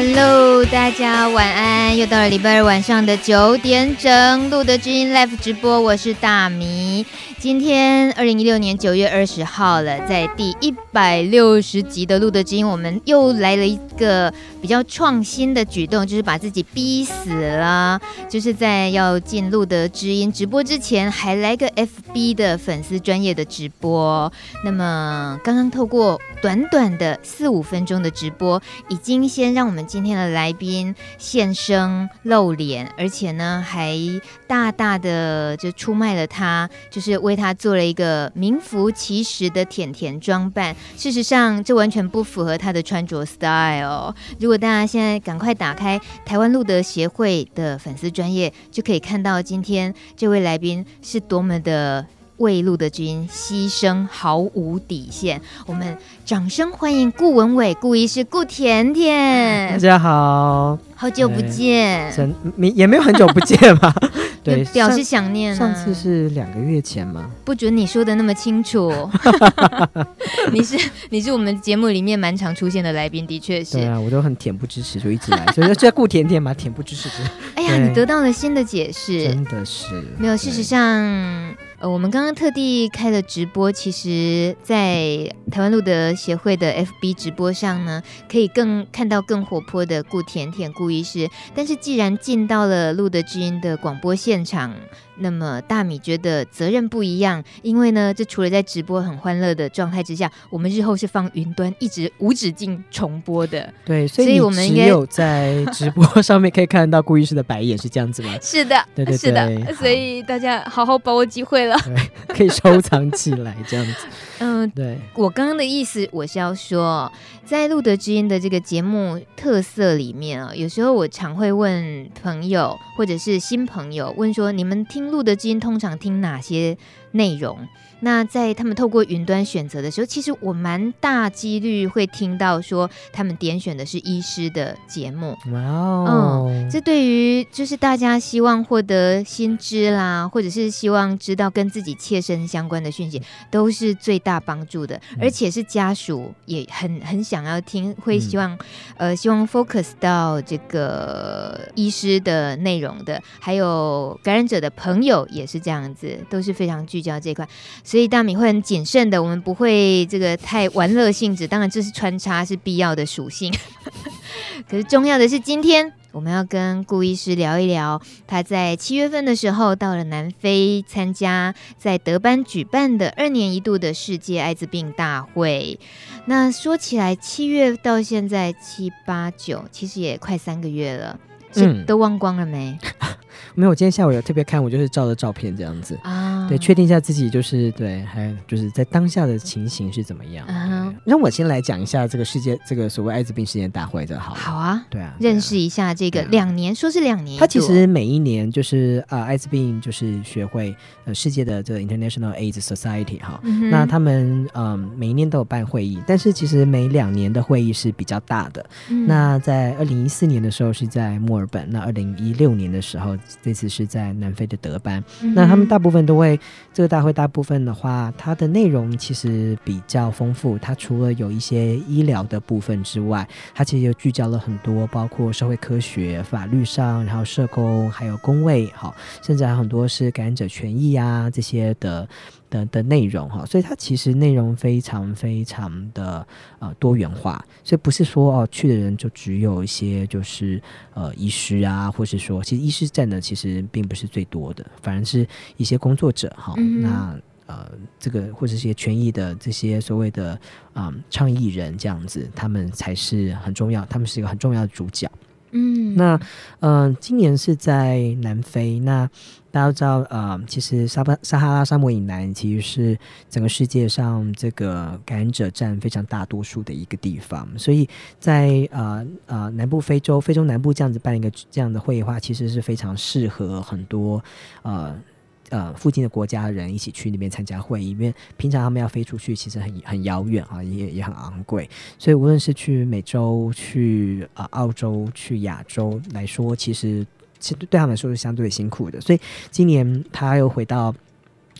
Hello，大家晚安，又到了礼拜二晚上的九点整，路德之音 Live 直播，我是大米。今天二零一六年九月二十号了，在第一百六十集的路德之音，我们又来了一个比较创新的举动，就是把自己逼死了，就是在要进露德知音直播之前，还来个 FB 的粉丝专业的直播。那么刚刚透过短短的四五分钟的直播，已经先让我们今天的来宾现身露脸，而且呢还大大的就出卖了他，就是。为他做了一个名副其实的甜甜装扮，事实上这完全不符合他的穿着 style。如果大家现在赶快打开台湾路德协会的粉丝专业，就可以看到今天这位来宾是多么的为露德军牺牲，毫无底线。我们掌声欢迎顾文伟、顾医师、顾甜甜。大家好，好久不见，真也没有很久不见吧。对，表示想念。上次是两个月前吗？不准你说的那么清楚。你是你是我们节目里面蛮常出现的来宾，的确是。对啊，我都很恬不知耻，就一直来，所以就叫顾甜甜嘛，恬不知耻。哎呀，你得到了新的解释，真的是。没有，事实上。呃，我们刚刚特地开了直播，其实，在台湾路德协会的 FB 直播上呢，可以更看到更活泼的顾甜甜顾医师。但是，既然进到了路德之音的广播现场，那么大米觉得责任不一样，因为呢，这除了在直播很欢乐的状态之下，我们日后是放云端，一直无止境重播的。对，所以我们只有在直播上面可以看到顾医师的白眼，是这样子吗？是的，对对对，是的。所以大家好好把握机会了，对，可以收藏起来，这样子。嗯，对。我刚刚的意思，我是要说，在路德之音的这个节目特色里面啊，有时候我常会问朋友或者是新朋友，问说你们听。录的基因通常听哪些内容？那在他们透过云端选择的时候，其实我蛮大几率会听到说他们点选的是医师的节目。哇哦，嗯，这对于就是大家希望获得新知啦，或者是希望知道跟自己切身相关的讯息，都是最大帮助的。而且是家属也很很想要听，会希望、嗯、呃希望 focus 到这个医师的内容的，还有感染者的朋友也是这样子，都是非常聚焦这块。所以大米会很谨慎的，我们不会这个太玩乐性质。当然，这是穿插是必要的属性。可是重要的是，今天我们要跟顾医师聊一聊，他在七月份的时候到了南非参加在德班举办的二年一度的世界艾滋病大会。那说起来，七月到现在七八九，其实也快三个月了，嗯都忘光了没？嗯 没有，我今天下午有特别看，我就是照的照片这样子啊，对，确定一下自己就是对，还就是在当下的情形是怎么样。啊，让我先来讲一下这个世界这个所谓艾滋病世界大会的好。好啊，对啊，认识一下这个两年，说是两年。它其实每一年就是啊、呃，艾滋病就是学会呃世界的这个 International AIDS Society 哈，嗯、那他们嗯、呃、每一年都有办会议，但是其实每两年的会议是比较大的。嗯、那在二零一四年的时候是在墨尔本，那二零一六年的时候。这次是在南非的德班，嗯、那他们大部分都会这个大会，大部分的话，它的内容其实比较丰富。它除了有一些医疗的部分之外，它其实又聚焦了很多，包括社会科学、法律上，然后社工，还有工位，好，甚至还有很多是感染者权益啊这些的。的的内容哈，所以它其实内容非常非常的呃多元化，所以不是说哦去的人就只有一些就是呃医师啊，或是说其实医师占的其实并不是最多的，反而是一些工作者哈，嗯、那呃这个或者一些权益的这些所谓的啊、呃、倡议人这样子，他们才是很重要，他们是一个很重要的主角。嗯，那嗯、呃，今年是在南非。那大家都知道，呃，其实沙巴撒哈拉沙漠以南其实是整个世界上这个感染者占非常大多数的一个地方。所以在呃呃南部非洲、非洲南部这样子办一个这样的会议的话，其实是非常适合很多呃。呃，附近的国家的人一起去那边参加会议，因为平常他们要飞出去，其实很很遥远啊，也也很昂贵。所以无论是去美洲、去啊、澳洲、去亚洲来说，其实其实对他们来说是相对辛苦的。所以今年他又回到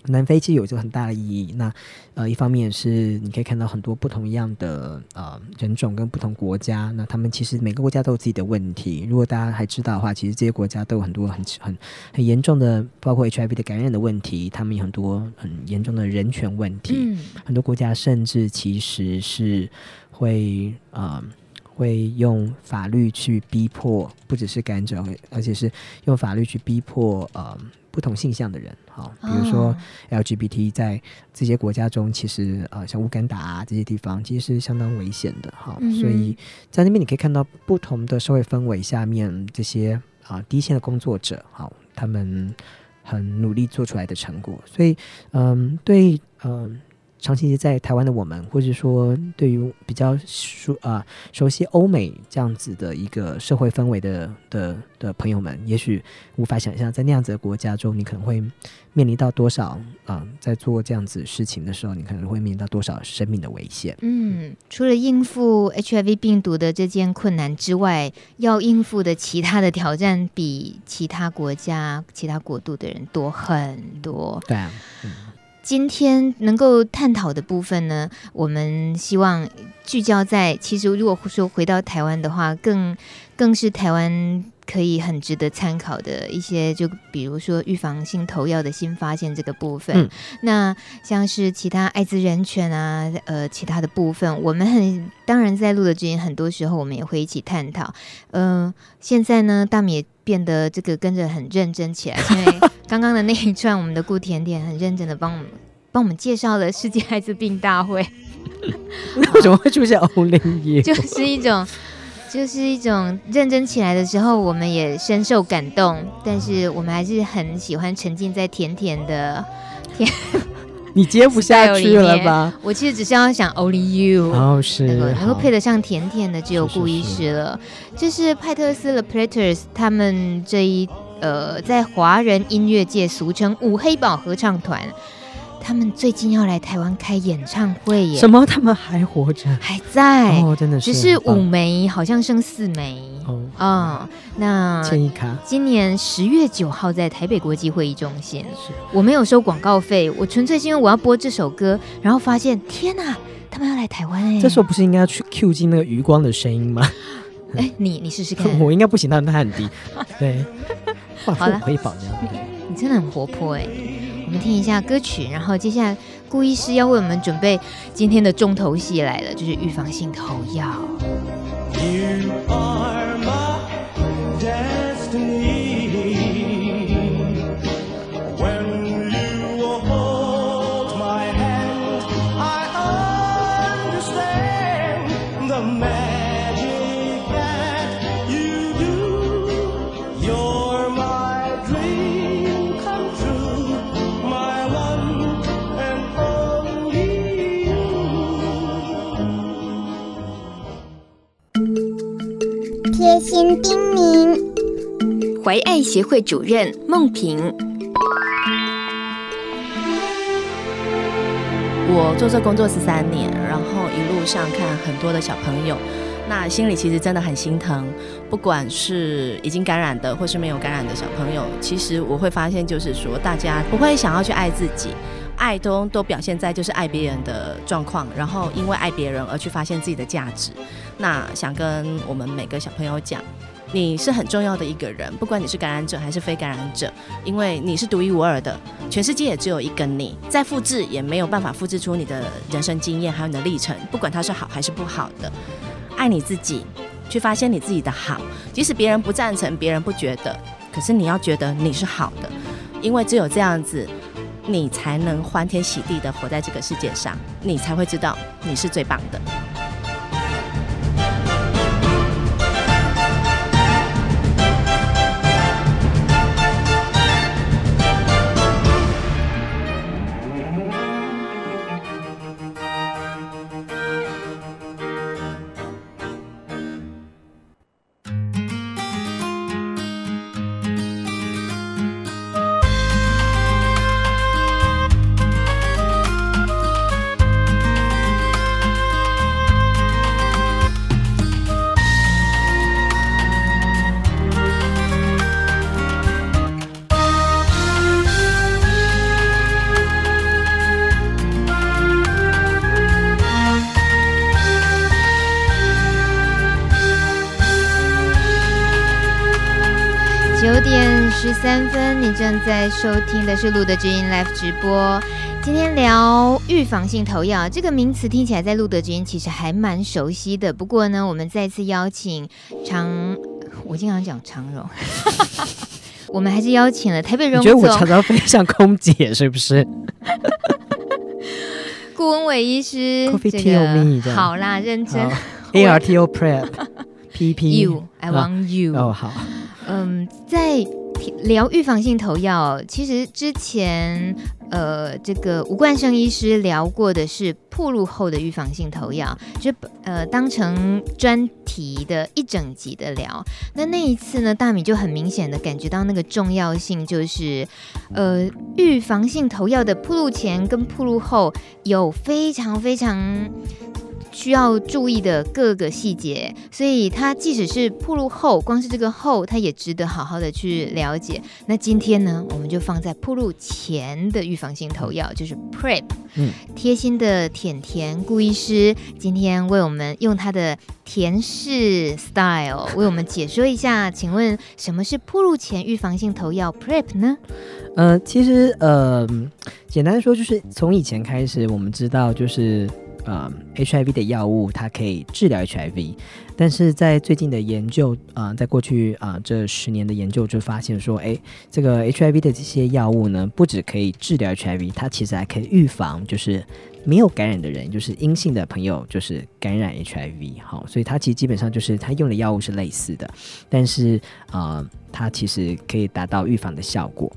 南非其实有着很大的意义。那呃，一方面是你可以看到很多不同样的呃人种跟不同国家，那他们其实每个国家都有自己的问题。如果大家还知道的话，其实这些国家都有很多很很很严重的，包括 HIV 的感染的问题，他们有很多很严重的人权问题。嗯，很多国家甚至其实是会呃会用法律去逼迫，不只是感染者，而且是用法律去逼迫呃。不同性向的人，好，比如说 LGBT 在这些国家中，其实呃，像乌干达啊这些地方，其实是相当危险的，哈、嗯。所以在那边你可以看到不同的社会氛围下面，这些啊第一线的工作者，好，他们很努力做出来的成果。所以，嗯，对，嗯。长期在台湾的我们，或者说对于比较熟啊熟悉欧美这样子的一个社会氛围的的的朋友们，也许无法想象，在那样子的国家中，你可能会面临到多少啊，在做这样子事情的时候，你可能会面临到多少生命的危险。嗯，除了应付 HIV 病毒的这件困难之外，要应付的其他的挑战，比其他国家、其他国度的人多很多。对啊。嗯今天能够探讨的部分呢，我们希望聚焦在，其实如果说回到台湾的话，更更是台湾可以很值得参考的一些，就比如说预防性投药的新发现这个部分。嗯、那像是其他艾滋人权啊，呃，其他的部分，我们很当然在录的之前，很多时候我们也会一起探讨。嗯、呃，现在呢，大米也变得这个跟着很认真起来，因为 刚刚的那一串，我们的顾甜甜很认真的帮我们帮我们介绍了世界艾滋病大会。为什么会出现 Only？就是一种，就是一种认真起来的时候，我们也深受感动，但是我们还是很喜欢沉浸在甜甜的甜。你接不下去了吧？我其实只是要想 Only You，哦是，能够配得上甜甜的只有顾医师了。这是，派特斯 The Platters 他们这一呃，在华人音乐界俗称五黑宝合唱团。他们最近要来台湾开演唱会耶！什么？他们还活着？还在？哦，真的是。只是五枚，好像剩四枚。哦，哦，那签一卡。今年十月九号在台北国际会议中心。是。我没有收广告费，我纯粹是因为我要播这首歌，然后发现天哪，他们要来台湾哎！这时候不是应该要去 Q 进那个余光的声音吗？哎，你你试试看。我应该不行，但他很低。对。好了，可以保这样。你真的很活泼哎。我们听一下歌曲，然后接下来顾医师要为我们准备今天的重头戏来了，就是预防性投药。新叮咛，怀爱协会主任孟平。我做这工作十三年，然后一路上看很多的小朋友，那心里其实真的很心疼。不管是已经感染的，或是没有感染的小朋友，其实我会发现，就是说大家不会想要去爱自己。爱都都表现在就是爱别人的状况，然后因为爱别人而去发现自己的价值。那想跟我们每个小朋友讲，你是很重要的一个人，不管你是感染者还是非感染者，因为你是独一无二的，全世界也只有一个你，再复制也没有办法复制出你的人生经验还有你的历程，不管它是好还是不好的。爱你自己，去发现你自己的好，即使别人不赞成，别人不觉得，可是你要觉得你是好的，因为只有这样子。你才能欢天喜地的活在这个世界上，你才会知道你是最棒的。你正在收听的是路德之音 Live 直播。今天聊预防性投药这个名词，听起来在路德之音其实还蛮熟悉的。不过呢，我们再次邀请长，我经常讲长荣，我们还是邀请了台北荣总。觉得我常常飞像空姐是不是？顾文伟医师好啦，认真。ARTO Prep PP You I want you 哦好，嗯，在聊预防性投药，其实之前呃这个吴冠生医师聊过的是铺路后的预防性投药，就呃当成专题的一整集的聊。那那一次呢，大米就很明显的感觉到那个重要性，就是呃预防性投药的铺路前跟铺路后有非常非常。需要注意的各个细节，所以它即使是铺路后，光是这个后，它也值得好好的去了解。那今天呢，我们就放在铺路前的预防性投药，就是 PrEP。嗯，贴心的甜甜顾医师今天为我们用他的甜式 style 为我们解说一下，请问什么是铺路前预防性投药 PrEP 呢？呃，其实呃，简单说就是从以前开始，我们知道就是。呃，HIV 的药物它可以治疗 HIV，但是在最近的研究，啊、呃，在过去啊、这十年的研究就发现说，哎，这个 HIV 的这些药物呢，不止可以治疗 HIV，它其实还可以预防，就是没有感染的人，就是阴性的朋友，就是感染 HIV。好，所以它其实基本上就是它用的药物是类似的，但是啊、它其实可以达到预防的效果。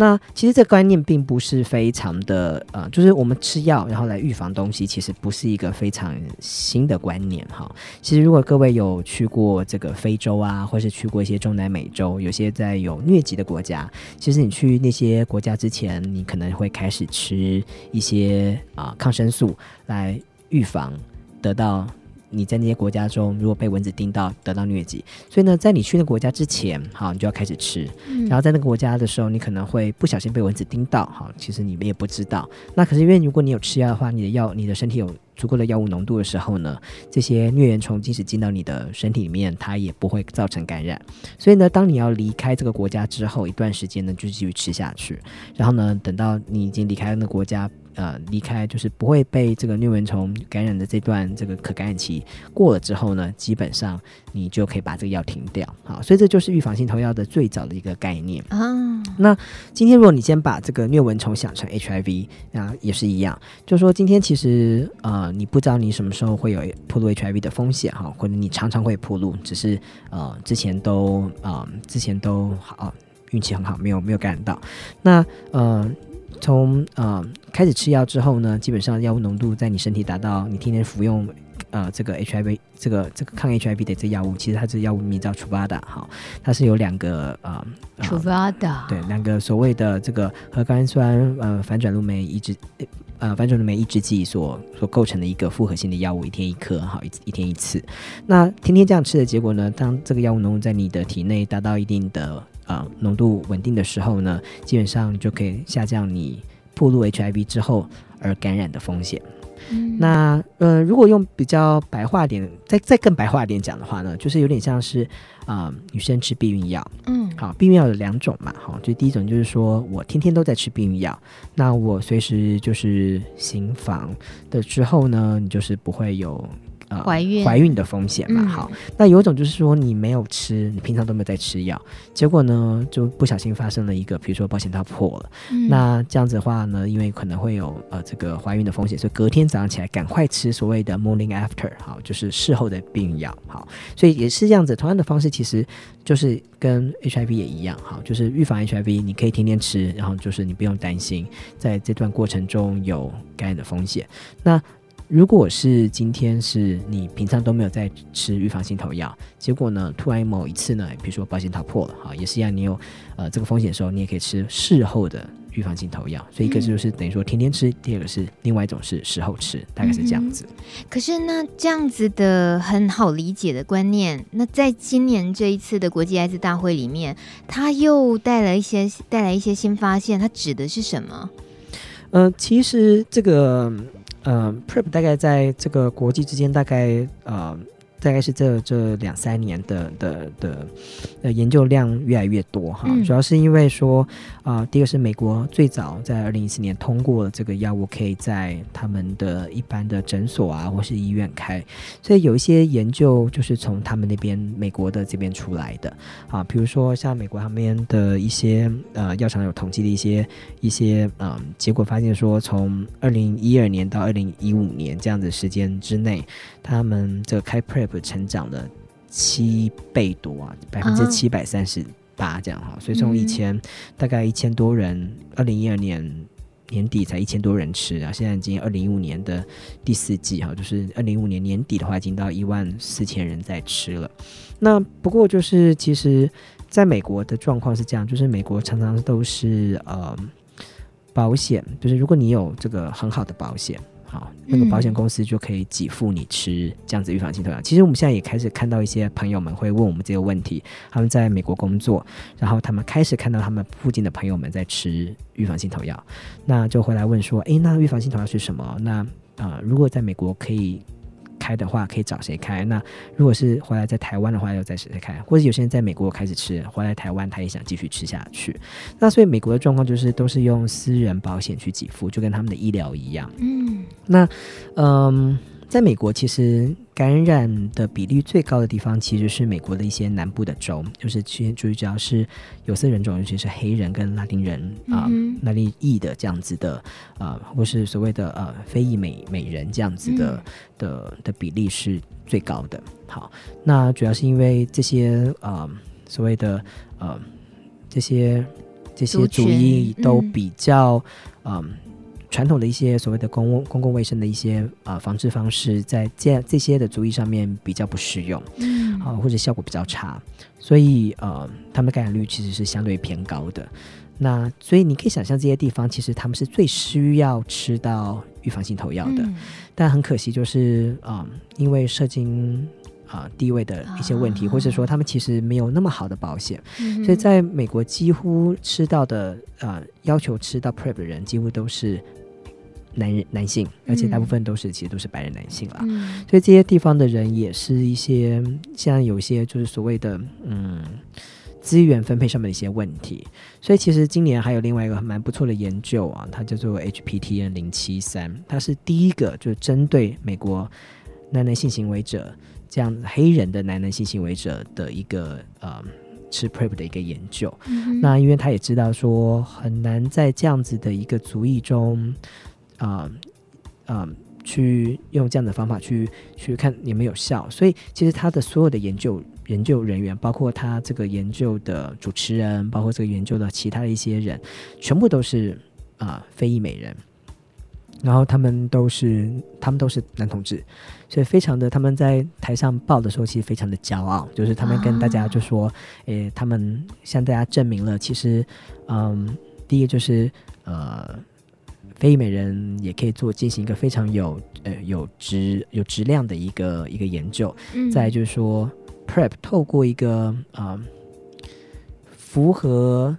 那其实这观念并不是非常的呃，就是我们吃药然后来预防东西，其实不是一个非常新的观念哈。其实如果各位有去过这个非洲啊，或是去过一些中南美洲，有些在有疟疾的国家，其实你去那些国家之前，你可能会开始吃一些啊、抗生素来预防得到。你在那些国家中，如果被蚊子叮到得到疟疾，所以呢，在你去那个国家之前，好，你就要开始吃。嗯。然后在那个国家的时候，你可能会不小心被蚊子叮到，好，其实你们也不知道。那可是因为如果你有吃药的话，你的药，你的身体有足够的药物浓度的时候呢，这些疟原虫即使进到你的身体里面，它也不会造成感染。所以呢，当你要离开这个国家之后一段时间呢，就继续吃下去。然后呢，等到你已经离开了那个国家。呃，离开就是不会被这个疟原虫感染的这段这个可感染期过了之后呢，基本上你就可以把这个药停掉。好，所以这就是预防性投药的最早的一个概念啊。那今天如果你先把这个疟蚊虫想成 HIV，那也是一样，就是说今天其实呃你不知道你什么时候会有暴露 HIV 的风险哈，或者你常常会暴露，只是呃之前都啊、呃、之前都好运气很好，没有没有感染到。那呃。从呃开始吃药之后呢，基本上药物浓度在你身体达到你天天服用呃这个 HIV 这个这个抗 HIV 的这药物，其实它这药物名叫 Truvada 哈，它是有两个呃 Truvada 对两个所谓的这个核苷酸呃反转录酶抑制呃反转录酶抑制剂所所构成的一个复合性的药物，一天一颗哈一一天一次。那天天这样吃的结果呢，当这个药物浓度在你的体内达到一定的啊，浓度稳定的时候呢，基本上就可以下降你暴露 HIV 之后而感染的风险。嗯、那呃，如果用比较白话点，再再更白话点讲的话呢，就是有点像是啊、呃，女生吃避孕药。嗯，好，避孕药有两种嘛，好，就第一种就是说我天天都在吃避孕药，那我随时就是行房的之后呢，你就是不会有。呃，怀孕。怀孕的风险嘛，嗯、好，那有一种就是说你没有吃，你平常都没有在吃药，结果呢就不小心发生了一个，比如说保险套破了，嗯、那这样子的话呢，因为可能会有呃这个怀孕的风险，所以隔天早上起来赶快吃所谓的 morning after，好，就是事后的避孕药，好，所以也是这样子，同样的方式其实就是跟 HIV 也一样，好，就是预防 HIV，你可以天天吃，然后就是你不用担心在这段过程中有感染的风险，那。如果是今天是你平常都没有在吃预防性投药，结果呢，突然某一次呢，比如说保险套破了，哈，也是一样，你有呃这个风险的时候，你也可以吃事后的预防性投药。所以一个就是等于说天天吃，第二个是另外一种是事后吃，大概是这样子。嗯、可是那这样子的很好理解的观念，那在今年这一次的国际艾滋大会里面，它又带来一些带来一些新发现，它指的是什么？呃，其实这个。嗯，PrEP 大概在这个国际之间大概呃大概是这这两三年的的的呃研究量越来越多哈，主要是因为说啊、呃，第一个是美国最早在二零一四年通过了这个药物可以在他们的一般的诊所啊或是医院开，所以有一些研究就是从他们那边美国的这边出来的。啊，比如说像美国旁边的一些呃药厂有统计的一些一些嗯、呃、结果，发现说从二零一二年到二零一五年这样的时间之内，他们这个开 PrEP 成长了七倍多啊，百分之七百三十八这样哈，所以从以前大概一千多人，二零一二年年底才一千多人吃然后，现在已经二零一五年的第四季哈，就是二零一五年年底的话，已经到一万四千人在吃了。那不过就是其实在美国的状况是这样，就是美国常常都是呃保险，就是如果你有这个很好的保险。好，那个保险公司就可以给付你吃这样子预防性投药。其实我们现在也开始看到一些朋友们会问我们这个问题，他们在美国工作，然后他们开始看到他们附近的朋友们在吃预防性投药，那就回来问说，诶，那预防性投药是什么？那啊、呃，如果在美国可以。开的话可以找谁开？那如果是回来在台湾的话，要在谁开？或者有些人在美国开始吃，回来台湾他也想继续吃下去。那所以美国的状况就是都是用私人保险去给付，就跟他们的医疗一样。嗯，那嗯。在美国，其实感染的比例最高的地方，其实是美国的一些南部的州，就是其实主要是有色人种，尤其是黑人跟拉丁人啊、嗯呃，那里裔的这样子的啊、呃，或是所谓的呃非裔美美人这样子的、嗯、的的比例是最高的。好，那主要是因为这些呃所谓的呃这些这些主义都比较嗯。呃传统的一些所谓的公共公共卫生的一些啊、呃、防治方式，在这这些的族裔上面比较不适用，嗯，啊或者效果比较差，所以呃他们的感染率其实是相对偏高的。那所以你可以想象这些地方其实他们是最需要吃到预防性投药的，嗯、但很可惜就是啊、呃、因为社经啊、呃、地位的一些问题，啊、或者说他们其实没有那么好的保险，嗯、所以在美国几乎吃到的啊、呃、要求吃到 PrEP 的人几乎都是。男人、男性，而且大部分都是、嗯、其实都是白人男性啦，嗯、所以这些地方的人也是一些像有些就是所谓的嗯资源分配上面的一些问题，所以其实今年还有另外一个蛮不错的研究啊，它叫做 HPTN 零七三，它是第一个就是针对美国男男性行为者这样黑人的男男性行为者的一个呃吃 PrEP 的一个研究。嗯、那因为他也知道说很难在这样子的一个族裔中。啊，啊，去用这样的方法去去看有没有效，所以其实他的所有的研究研究人员，包括他这个研究的主持人，包括这个研究的其他的一些人，全部都是啊非裔美人，然后他们都是他们都是男同志，所以非常的他们在台上报的时候，其实非常的骄傲，就是他们跟大家就说，诶，他们向大家证明了，其实，嗯，第一个就是呃。非裔美人也可以做进行一个非常有呃有质有质量的一个一个研究。嗯，再就是说，PrEP 透过一个啊、呃、符合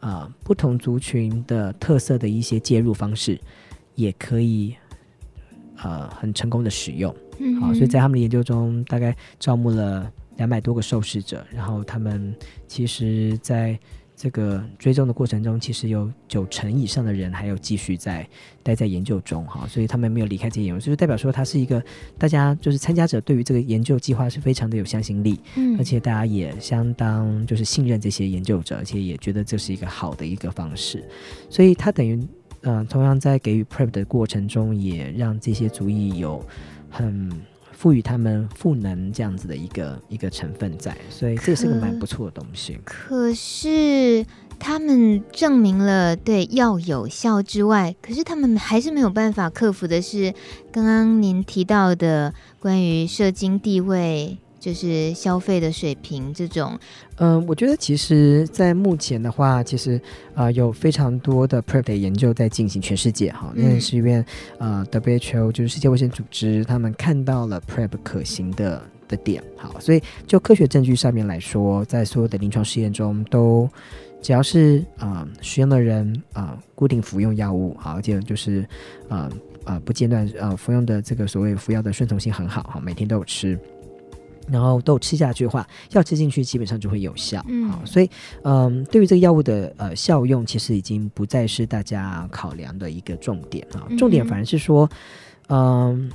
啊、呃、不同族群的特色的一些介入方式，也可以呃很成功的使用。好，所以在他们的研究中，大概招募了两百多个受试者，然后他们其实在。这个追踪的过程中，其实有九成以上的人还有继续在待在研究中哈，所以他们没有离开这些研究，就是代表说他是一个大家就是参加者对于这个研究计划是非常的有向心力，嗯，而且大家也相当就是信任这些研究者，而且也觉得这是一个好的一个方式，所以他等于嗯、呃，同样在给予 PrEP 的过程中，也让这些族裔有很。赋予他们赋能这样子的一个一个成分在，所以这是个蛮不错的东西。可，是他们证明了对药有效之外，可是他们还是没有办法克服的是刚刚您提到的关于射精地位。就是消费的水平这种，嗯、呃，我觉得其实，在目前的话，其实啊、呃，有非常多的 PrEP 的研究在进行，全世界哈，因为是因为呃，WHO 就是世界卫生组织，他们看到了 PrEP 可行的的点，好，所以就科学证据上面来说，在所有的临床试验中，都只要是啊、呃，使用的人啊、呃，固定服用药物，好，而且就是啊啊、不间断啊、呃、服用的这个所谓服药的顺从性很好哈，每天都有吃。然后都吃下去的话，药吃进去基本上就会有效。嗯，好，所以嗯，对于这个药物的呃效用，其实已经不再是大家考量的一个重点啊。重点反而是说，嗯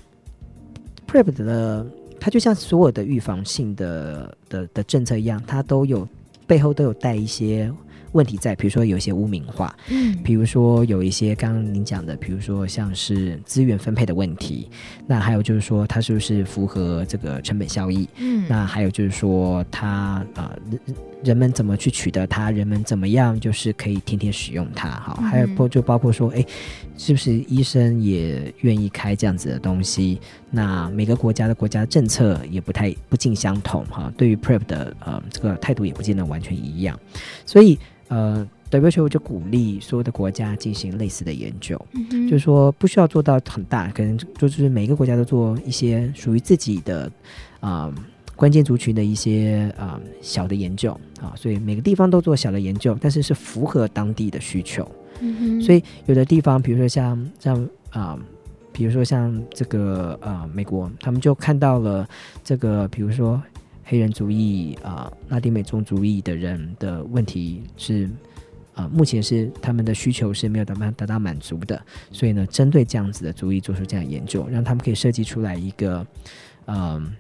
，PrEP 的它就像所有的预防性的的的政策一样，它都有背后都有带一些。问题在，比如说有一些污名化，嗯，比如说有一些刚刚您讲的，比如说像是资源分配的问题，那还有就是说它是不是符合这个成本效益，嗯，那还有就是说它啊、呃、人人们怎么去取得它，人们怎么样就是可以天天使用它，好，还有包就包括说，哎，是不是医生也愿意开这样子的东西？那每个国家的国家政策也不太不尽相同，哈，对于 PrEP 的呃这个态度也不见得完全一样，所以。呃，WHO 就鼓励所有的国家进行类似的研究，嗯、就是说不需要做到很大，可能就是每个国家都做一些属于自己的啊、呃、关键族群的一些啊、呃、小的研究啊，所以每个地方都做小的研究，但是是符合当地的需求。所以有的地方，比如说像像啊、比如说像这个啊、美国，他们就看到了这个，比如说。黑人族裔啊、拉丁美洲族裔的人的问题是，啊、目前是他们的需求是没有得到得到满足的，所以呢，针对这样子的族裔做出这样研究，让他们可以设计出来一个，嗯、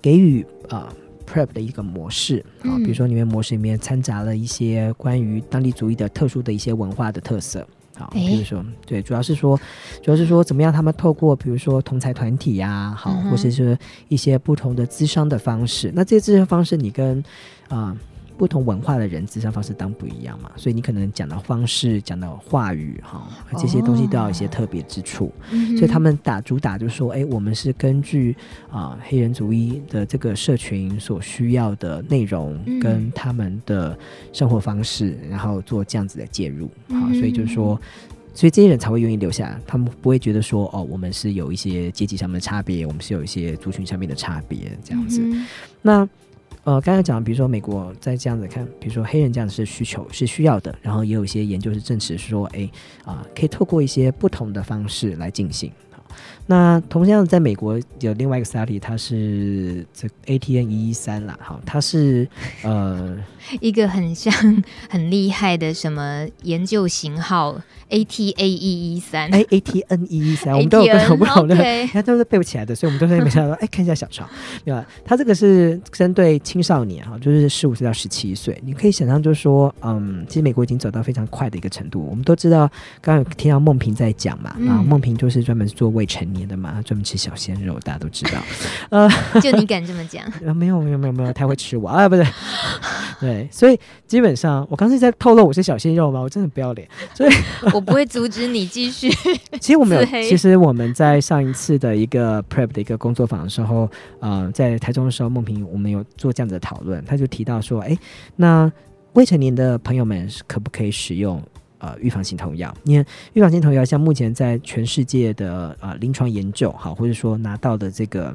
给予啊、PrEP 的一个模式啊，比如说里面模式里面掺杂了一些关于当地族裔的特殊的一些文化的特色。好，比如说，对，主要是说，主要是说，怎么样？他们透过比如说同财团体呀、啊，好，或者是一些不同的资商的方式。那这些资商方式，你跟啊。呃不同文化的人智商方式当不一样嘛，所以你可能讲的方式、讲的话语哈，这些东西都要有一些特别之处。哦、所以他们打主打就说，哎，我们是根据啊、呃、黑人族裔的这个社群所需要的内容跟他们的生活方式，嗯、然后做这样子的介入。好，所以就是说，所以这些人才会愿意留下来，他们不会觉得说，哦，我们是有一些阶级上面的差别，我们是有一些族群上面的差别这样子。嗯、那。呃，刚才讲，比如说美国在这样子看，比如说黑人这样子是需求是需要的，然后也有一些研究是证实说，哎，啊、可以透过一些不同的方式来进行。那同样在美国有另外一个 study，它是这 ATN 一一三啦，好，它是呃 一个很像很厉害的什么研究型号 ATA 一一三，哎 ATN 一一三，我们都有不同的，你看 都是背不起来的，所以我们都在没想到，哎，看一下小抄，对吧？它这个是针对青少年哈，就是十五岁到十七岁，你可以想象就是说，嗯，其实美国已经走到非常快的一个程度。我们都知道，刚刚有听到梦萍在讲嘛，然后梦萍就是专门做未成年。年的嘛，专门吃小鲜肉，大家都知道。呃，就你敢这么讲？呃，没有没有没有没有，他会吃我啊，不是？对，所以基本上，我刚才在透露我是小鲜肉吗？我真的不要脸，所以我不会阻止你继续。其实我们有，其实我们在上一次的一个 PrEP 的一个工作坊的时候，呃，在台中的时候，梦萍我们有做这样子的讨论，他就提到说，哎，那未成年的朋友们可不可以使用？呃，预防性投药，因为预防性投药像目前在全世界的呃临床研究，好，或者说拿到的这个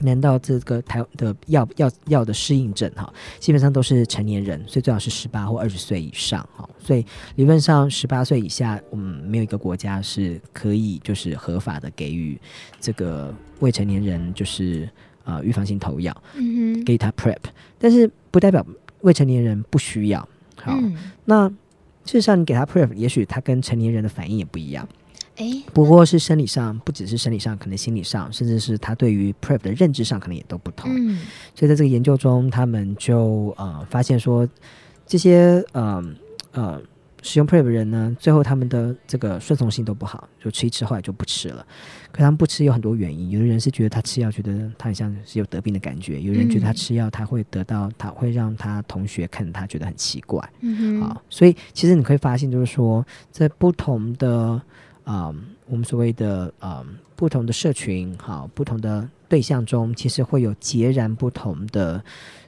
难道这个台的药药药的适应症，哈，基本上都是成年人，所以最好是十八或二十岁以上，哈，所以理论上十八岁以下，我们，没有一个国家是可以就是合法的给予这个未成年人就是呃预防性投药，嗯哼，给他 PrEP，但是不代表未成年人不需要，好，嗯、那。事实上，你给他 PrEP，也许他跟成年人的反应也不一样。哎，不过是生理上，不只是生理上，可能心理上，甚至是他对于 PrEP 的认知上，可能也都不同。嗯，所以在这个研究中，他们就呃发现说，这些呃呃。使用 PrEP 的人呢，最后他们的这个顺从性都不好，就吃一吃，后来就不吃了。可他们不吃有很多原因，有的人是觉得他吃药觉得他很像是有得病的感觉，有人觉得他吃药他会得到，他会让他同学看他觉得很奇怪。嗯哼，好，所以其实你可以发现，就是说在不同的啊、呃，我们所谓的啊、呃，不同的社群，好，不同的对象中，其实会有截然不同的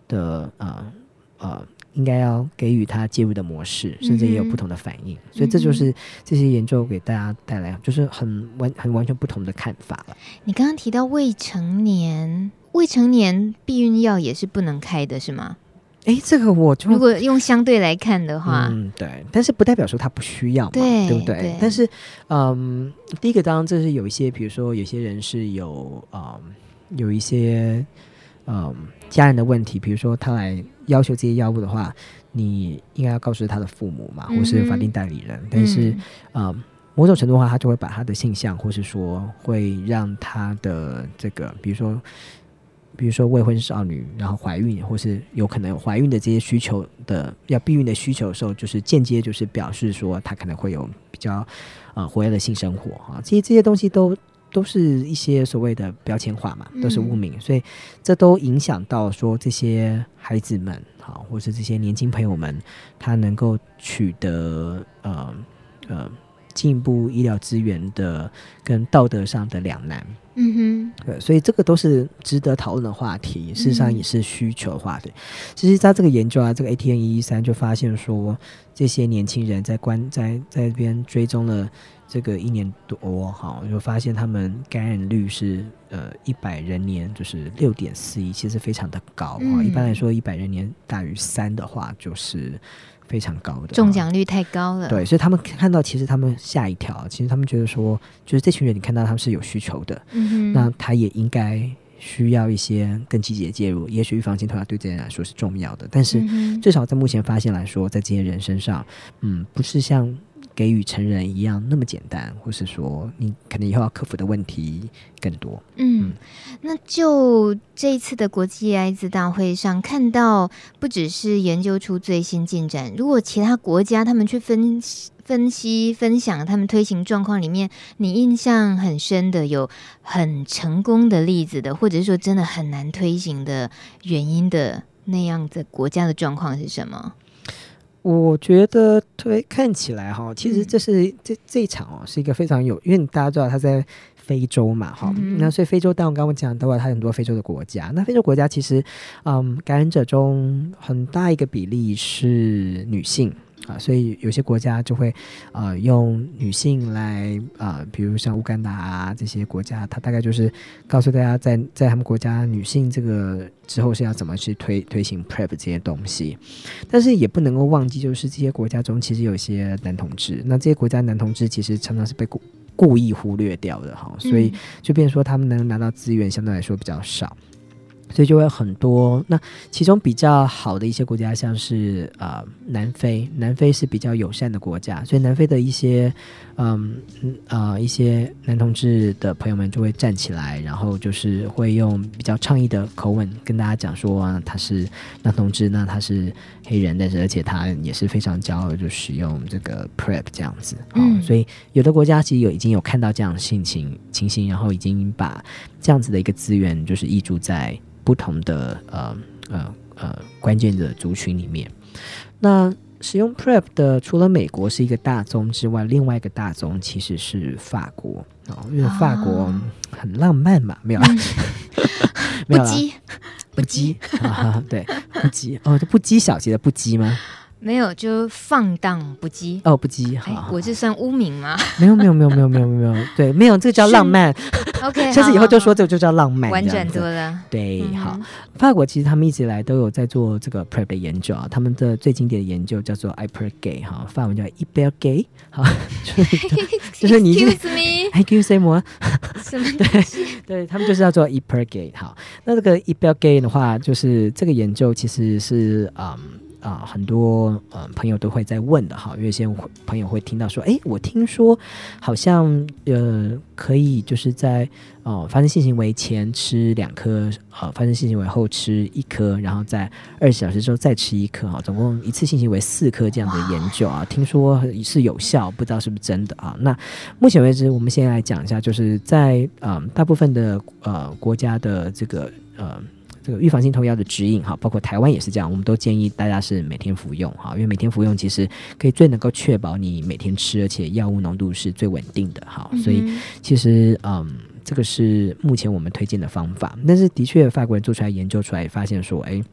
的啊啊。呃呃应该要给予他介入的模式，甚至也有不同的反应，嗯、所以这就是这些研究给大家带来就是很完很完全不同的看法了。你刚刚提到未成年，未成年避孕药也是不能开的，是吗？哎，这个我就如果用相对来看的话，嗯，对，但是不代表说他不需要嘛，对，对不对？对，但是，嗯，第一个当然这是有一些，比如说有些人是有，嗯，有一些。嗯家人的问题，比如说他来要求这些药物的话，你应该要告诉他的父母嘛，或是法定代理人。嗯、但是呃某种程度的话，他就会把他的性向，或是说会让他的这个，比如说。比如说未婚少女，然后怀孕，或是有可能有怀孕的这些需求的要避孕的需求的时候，就是间接就是表示说他可能会有比较呃活跃的性生活啊，其实这些东西都都是一些所谓的标签化嘛，都是污名，嗯、所以这都影响到说这些孩子们好，或是这些年轻朋友们，他能够取得呃呃进一步医疗资源的跟道德上的两难。嗯哼，对，所以这个都是值得讨论的话题，事实上也是需求的话题。嗯、其实在这个研究啊，这个 ATN 一一三就发现说，这些年轻人在关在在这边追踪了这个一年多，哈，就发现他们感染率是呃一百人年就是六点四一，其实非常的高啊。嗯、一般来说，一百人年大于三的话，就是。非常高的中奖率太高了，对，所以他们看到，其实他们吓一跳，其实他们觉得说，就是这群人，你看到他们是有需求的，嗯，那他也应该需要一些更积极的介入。也许预防性投药对这些人来说是重要的，但是至少在目前发现来说，在这些人身上，嗯，不是像。给予成人一样那么简单，或是说你可能以后要克服的问题更多。嗯，嗯，那就这一次的国际艾滋大会上看到，不只是研究出最新进展，如果其他国家他们去分析、分析、分享他们推行状况里面，你印象很深的有很成功的例子的，或者是说真的很难推行的原因的那样的国家的状况是什么？我觉得推看起来哈，其实这是、嗯、这这一场哦，是一个非常有，因为大家知道他在非洲嘛哈，嗯、那所以非洲，但我刚刚讲到了，它很多非洲的国家，那非洲国家其实，嗯，感染者中很大一个比例是女性。啊，所以有些国家就会，呃，用女性来，呃，比如像乌干达啊这些国家，它大概就是告诉大家在，在在他们国家女性这个之后是要怎么去推推行 PrEP 这些东西，但是也不能够忘记，就是这些国家中其实有一些男同志，那这些国家男同志其实常常是被故故意忽略掉的哈，所以就变成说他们能拿到资源相对来说比较少。所以就会很多，那其中比较好的一些国家，像是呃南非，南非是比较友善的国家，所以南非的一些嗯呃一些男同志的朋友们就会站起来，然后就是会用比较倡议的口吻跟大家讲说，啊，他是男同志，那他是黑人，但是而且他也是非常骄傲，就使用这个 PrEP 这样子，嗯，所以有的国家其实有已经有看到这样的性情情形，然后已经把这样子的一个资源就是溢注在。不同的呃呃呃关键的族群里面，那使用 PrEP 的除了美国是一个大宗之外，另外一个大宗其实是法国。哦，因为法国很浪漫嘛，没有，不羁，不羁。啊，对，不羁。哦，这不羁小节的不羁吗？没有，就放荡不羁哦，不羁好，我是算污名吗？没有，没有，没有，没有，没有，没有，对，没有，这个叫浪漫。OK，下次以后就说这个就叫浪漫，婉转多了。对，好，法国其实他们一直以来都有在做这个 PrEP 的研究啊，他们的最经典的研究叫做 Hypergay 哈，法文叫 Hypergay，好，就是 你，Excuse me，Excuse me，什么？对，对他们就是要做 Hypergay，好，那这个 Hypergay 的话，就是这个研究其实是嗯。啊、呃，很多呃朋友都会在问的哈，因为有些朋友会听到说，哎，我听说好像呃可以就是在哦、呃、发生性行为前吃两颗，呃发生性行为后吃一颗，然后在二十小时之后再吃一颗哈，总共一次性行为四颗这样的研究啊，听说是有效，不知道是不是真的啊？那目前为止，我们先来讲一下，就是在呃大部分的呃国家的这个呃。这个预防性投药的指引哈，包括台湾也是这样，我们都建议大家是每天服用哈，因为每天服用其实可以最能够确保你每天吃，而且药物浓度是最稳定的哈，所以其实嗯，这个是目前我们推荐的方法。但是的确，法国人做出来研究出来，发现说，哎。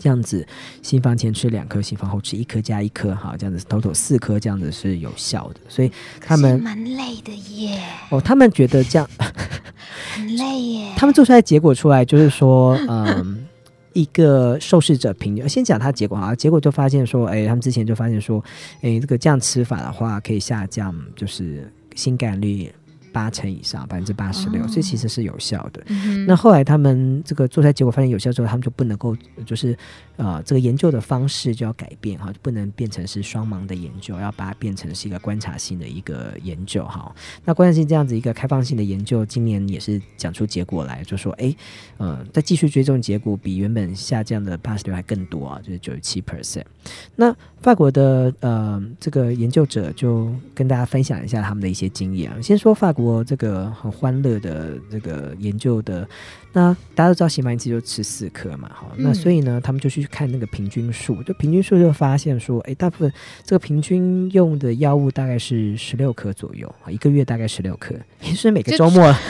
这样子，心房前吃两颗，心房后吃一颗加一颗，哈，这样子 total 四颗，这样子是有效的。所以他们蛮累的耶。哦，他们觉得这样 很累耶。他们做出来结果出来就是说，嗯，一个受试者平均，先讲他结果啊，结果就发现说，哎，他们之前就发现说，哎，这个这样吃法的话，可以下降就是心感率八成以上，百分之八十六，所以其实是有效的。嗯、那后来他们这个做出来结果发现有效之后，他们就不能够就是呃这个研究的方式就要改变哈，就不能变成是双盲的研究，要把它变成是一个观察性的一个研究哈。那观察性这样子一个开放性的研究，今年也是讲出结果来，就说哎，呃，在继续追踪结果比原本下降的八十六还更多啊，就是九十七 percent。那法国的呃这个研究者就跟大家分享一下他们的一些经验啊。先说法国我这个很欢乐的这个研究的，那大家都知道西马因酯就吃四颗嘛，好，那所以呢，他们就去看那个平均数，就平均数就发现说，哎，大部分这个平均用的药物大概是十六颗左右，一个月大概十六颗，也就是每个周末。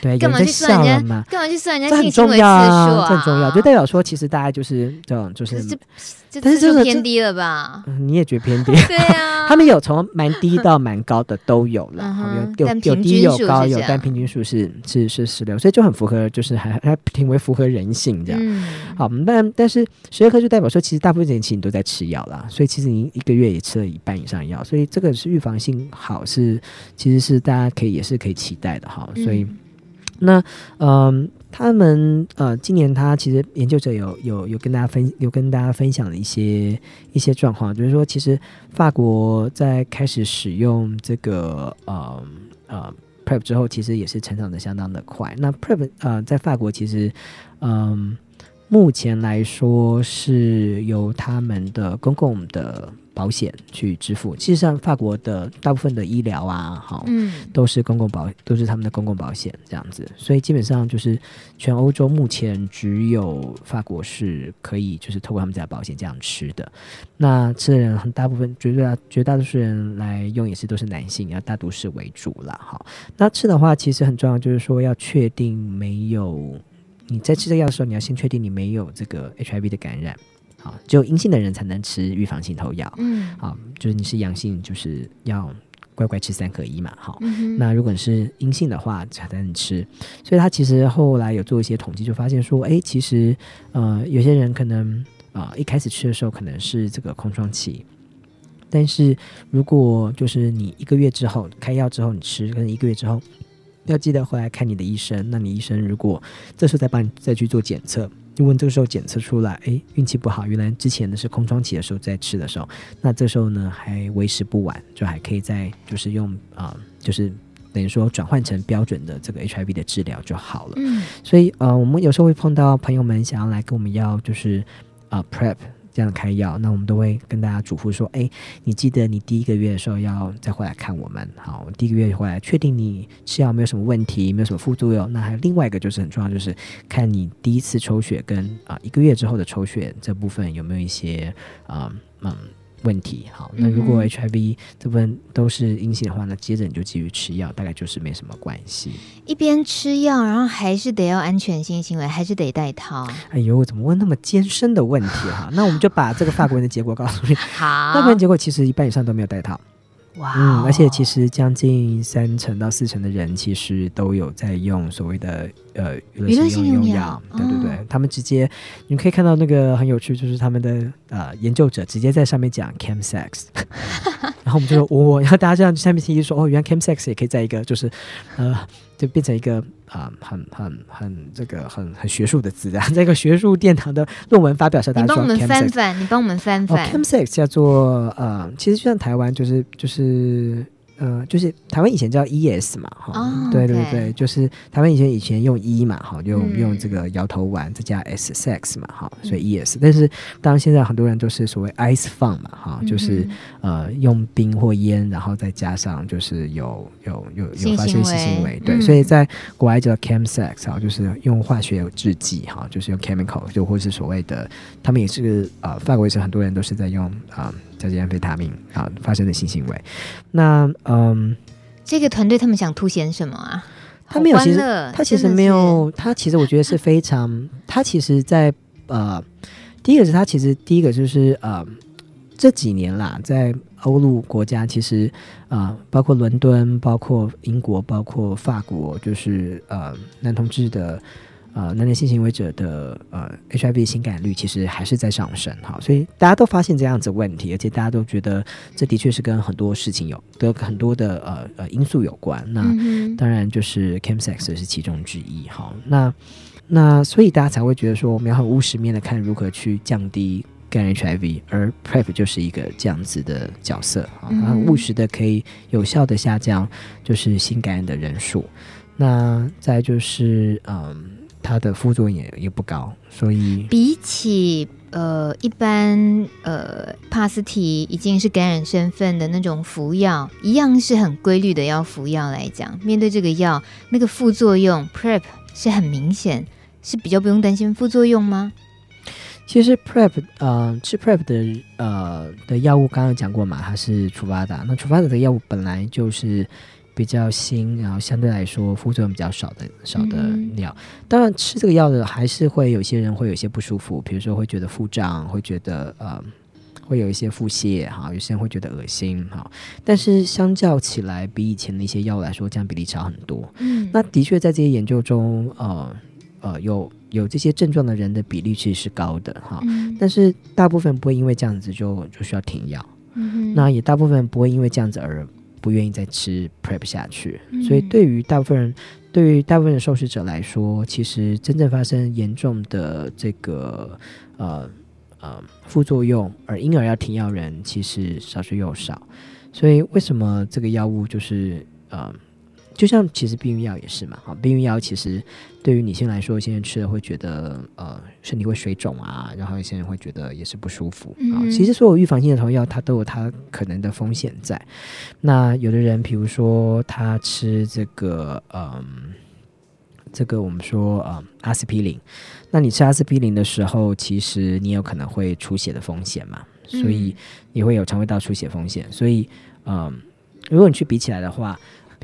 对，干嘛去算人家？干嘛去算人家？这很重要啊，这很重要，就代表说，其实大家就是这种，就是，但是这个偏低了吧？你也觉得偏低？对啊，他们有从蛮低到蛮高的都有了，有有有低有高有，但平均数是是是十六，所以就很符合，就是还还挺为符合人性这样。好，但但是十二颗就代表说，其实大部分人其实你都在吃药啦，所以其实你一个月也吃了一半以上药，所以这个是预防性好，是其实是大家可以也是可以期待的哈，所以。那嗯、呃，他们呃，今年他其实研究者有有有跟大家分有跟大家分享了一些一些状况，就是说，其实法国在开始使用这个呃呃 PrEP 之后，其实也是成长的相当的快。那 PrEP 呃，在法国其实嗯、目前来说是由他们的公共的。保险去支付，其实上法国的大部分的医疗啊，好，嗯，都是公共保，都是他们的公共保险这样子，所以基本上就是全欧洲目前只有法国是可以就是透过他们家保险这样吃的。那吃的人很大部分，绝对绝大多数人来用也是都是男性，要大都市为主啦。好，那吃的话其实很重要，就是说要确定没有你在吃这个药的时候，你要先确定你没有这个 HIV 的感染。好，只有阴性的人才能吃预防性投药。嗯，好，就是你是阳性，就是要乖乖吃三合一嘛。好，嗯、那如果你是阴性的话，才能吃。所以他其实后来有做一些统计，就发现说，哎、欸，其实呃，有些人可能啊、呃，一开始吃的时候可能是这个空窗期，但是如果就是你一个月之后开药之后你吃，可能一个月之后要记得回来看你的医生。那你医生如果这时候再帮你再去做检测。如果这个时候检测出来，哎，运气不好，原来之前的是空窗期的时候在吃的时候，那这时候呢还为时不晚，就还可以再就是用啊、呃，就是等于说转换成标准的这个 HIV 的治疗就好了。嗯，所以呃，我们有时候会碰到朋友们想要来跟我们要就是啊、呃、PrEP。这样开药，那我们都会跟大家嘱咐说：哎，你记得你第一个月的时候要再回来看我们。好，第一个月回来确定你吃药没有什么问题，没有什么副作用。那还有另外一个就是很重要，就是看你第一次抽血跟啊、一个月之后的抽血这部分有没有一些啊嗯。嗯问题好，那如果 HIV 这部分都是阴性的话，那接着你就继续吃药，大概就是没什么关系。一边吃药，然后还是得要安全性行为，还是得戴套。哎呦，我怎么问那么艰深的问题哈？那我们就把这个法国人的结果告诉你。好，法国人结果其实一半以上都没有戴套。哇 Wow，嗯，而且其实将近三成到四成的人其实都有在用所谓的呃娱乐性用药，对对对，哦、他们直接你可以看到那个很有趣，就是他们的呃研究者直接在上面讲 chemsex，然后我们就说哦，然后大家这样下面听一说哦，原来 chemsex 也可以在一个就是呃。就变成一个啊、呃，很很很这个很很学术的字啊，在一个学术殿堂的论文发表上，大家说你帮我们翻翻，你帮我们翻翻。chemsex 叫做呃，其实就像台湾就是就是。呃，就是台湾以前叫 ES 嘛，哈、哦，对对对就是台湾以前以前用 E 嘛，哈，用、嗯、用这个摇头丸再加 S sex 嘛，哈，所以 ES。但是当然现在很多人都是所谓 ice fun 嘛，哈，就是、嗯、呃用冰或烟，然后再加上就是有有有有发生性行为，对，嗯、所以在国外叫 chem sex 哈，就是用化学制剂哈，就是用 chemical，就或是所谓的，他们也是呃，法国也是很多人都是在用啊。呃叫做安非他命啊，发生的性行为。那嗯，这个团队他们想凸显什么啊？他没有，其实他其实没有，他其实我觉得是非常，他其实在呃，第一个是他其实第一个就是呃，这几年啦，在欧陆国家，其实啊、呃，包括伦敦、包括英国、包括法国，就是呃，男同志的。呃，男男性行为者的呃 HIV 性感染率其实还是在上升哈，所以大家都发现这样子问题，而且大家都觉得这的确是跟很多事情有跟很多的呃呃因素有关。那、嗯、当然就是 chemsex 是其中之一哈。那那所以大家才会觉得说，我们要很务实面的看如何去降低感染 HIV，而 PrEP 就是一个这样子的角色啊，然后务实的可以有效的下降就是性感染的人数。那再就是嗯。它的副作用也也不高，所以比起呃一般呃帕斯提已经是感染身份的那种服药，一样是很规律的要服药来讲，面对这个药那个副作用，PrEP 是很明显，是比较不用担心副作用吗？其实 PrEP 呃吃 PrEP 的呃的药物刚刚讲过嘛，它是楚巴达，那楚巴达的药物本来就是。比较新，然后相对来说副作用比较少的少的药。嗯、当然吃这个药的还是会有些人会有些不舒服，比如说会觉得腹胀，会觉得呃会有一些腹泻哈，有些人会觉得恶心哈。但是相较起来，比以前的一些药来说，这样比例差很多。嗯，那的确在这些研究中，呃呃有有这些症状的人的比例其实是高的哈。嗯、但是大部分不会因为这样子就就需要停药。嗯，那也大部分不会因为这样子而。不愿意再吃 PrEP 下去，所以对于大部分人，对于大部分的受试者来说，其实真正发生严重的这个呃呃副作用，而因而要停药人，其实少之又少。所以为什么这个药物就是呃？就像其实避孕药也是嘛，哈，避孕药其实对于女性来说，现在吃了会觉得呃身体会水肿啊，然后有些人会觉得也是不舒服啊。嗯、其实所有预防性的头药，它都有它可能的风险在。那有的人，比如说他吃这个嗯，这个我们说呃阿司匹林，那你吃阿司匹林的时候，其实你有可能会出血的风险嘛，所以你会有肠胃道出血风险。所以嗯，如果你去比起来的话。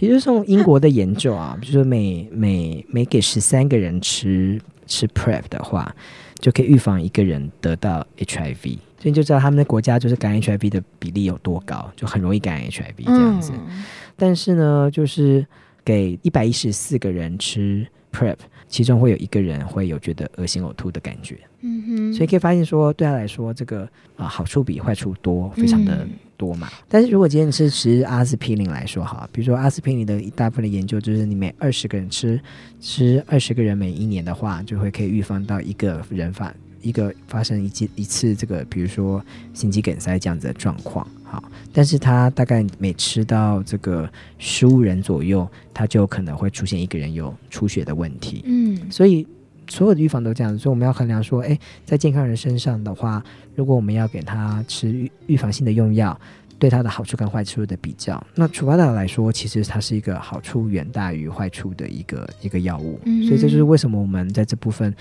比如说英国的研究啊，比如说每每每给十三个人吃吃 PrEP 的话，就可以预防一个人得到 HIV，所以你就知道他们的国家就是感染 HIV 的比例有多高，就很容易感染 HIV 这样子。嗯、但是呢，就是给一百一十四个人吃 PrEP，其中会有一个人会有觉得恶心呕吐的感觉。嗯哼，所以可以发现说，对他来说，这个啊、呃、好处比坏处多，非常的。多嘛？但是如果今天你是吃阿司匹林来说哈，比如说阿司匹林的一大部分的研究就是你每二十个人吃吃二十个人每一年的话，就会可以预防到一个人发一个发生一次一次这个比如说心肌梗塞这样子的状况。好，但是他大概每吃到这个十五人左右，他就可能会出现一个人有出血的问题。嗯，所以。所有的预防都这样，所以我们要衡量说，哎，在健康人身上的话，如果我们要给他吃预预防性的用药，对它的好处跟坏处的比较，那楚巴达来说，其实它是一个好处远大于坏处的一个一个药物。嗯。所以这就是为什么我们在这部分，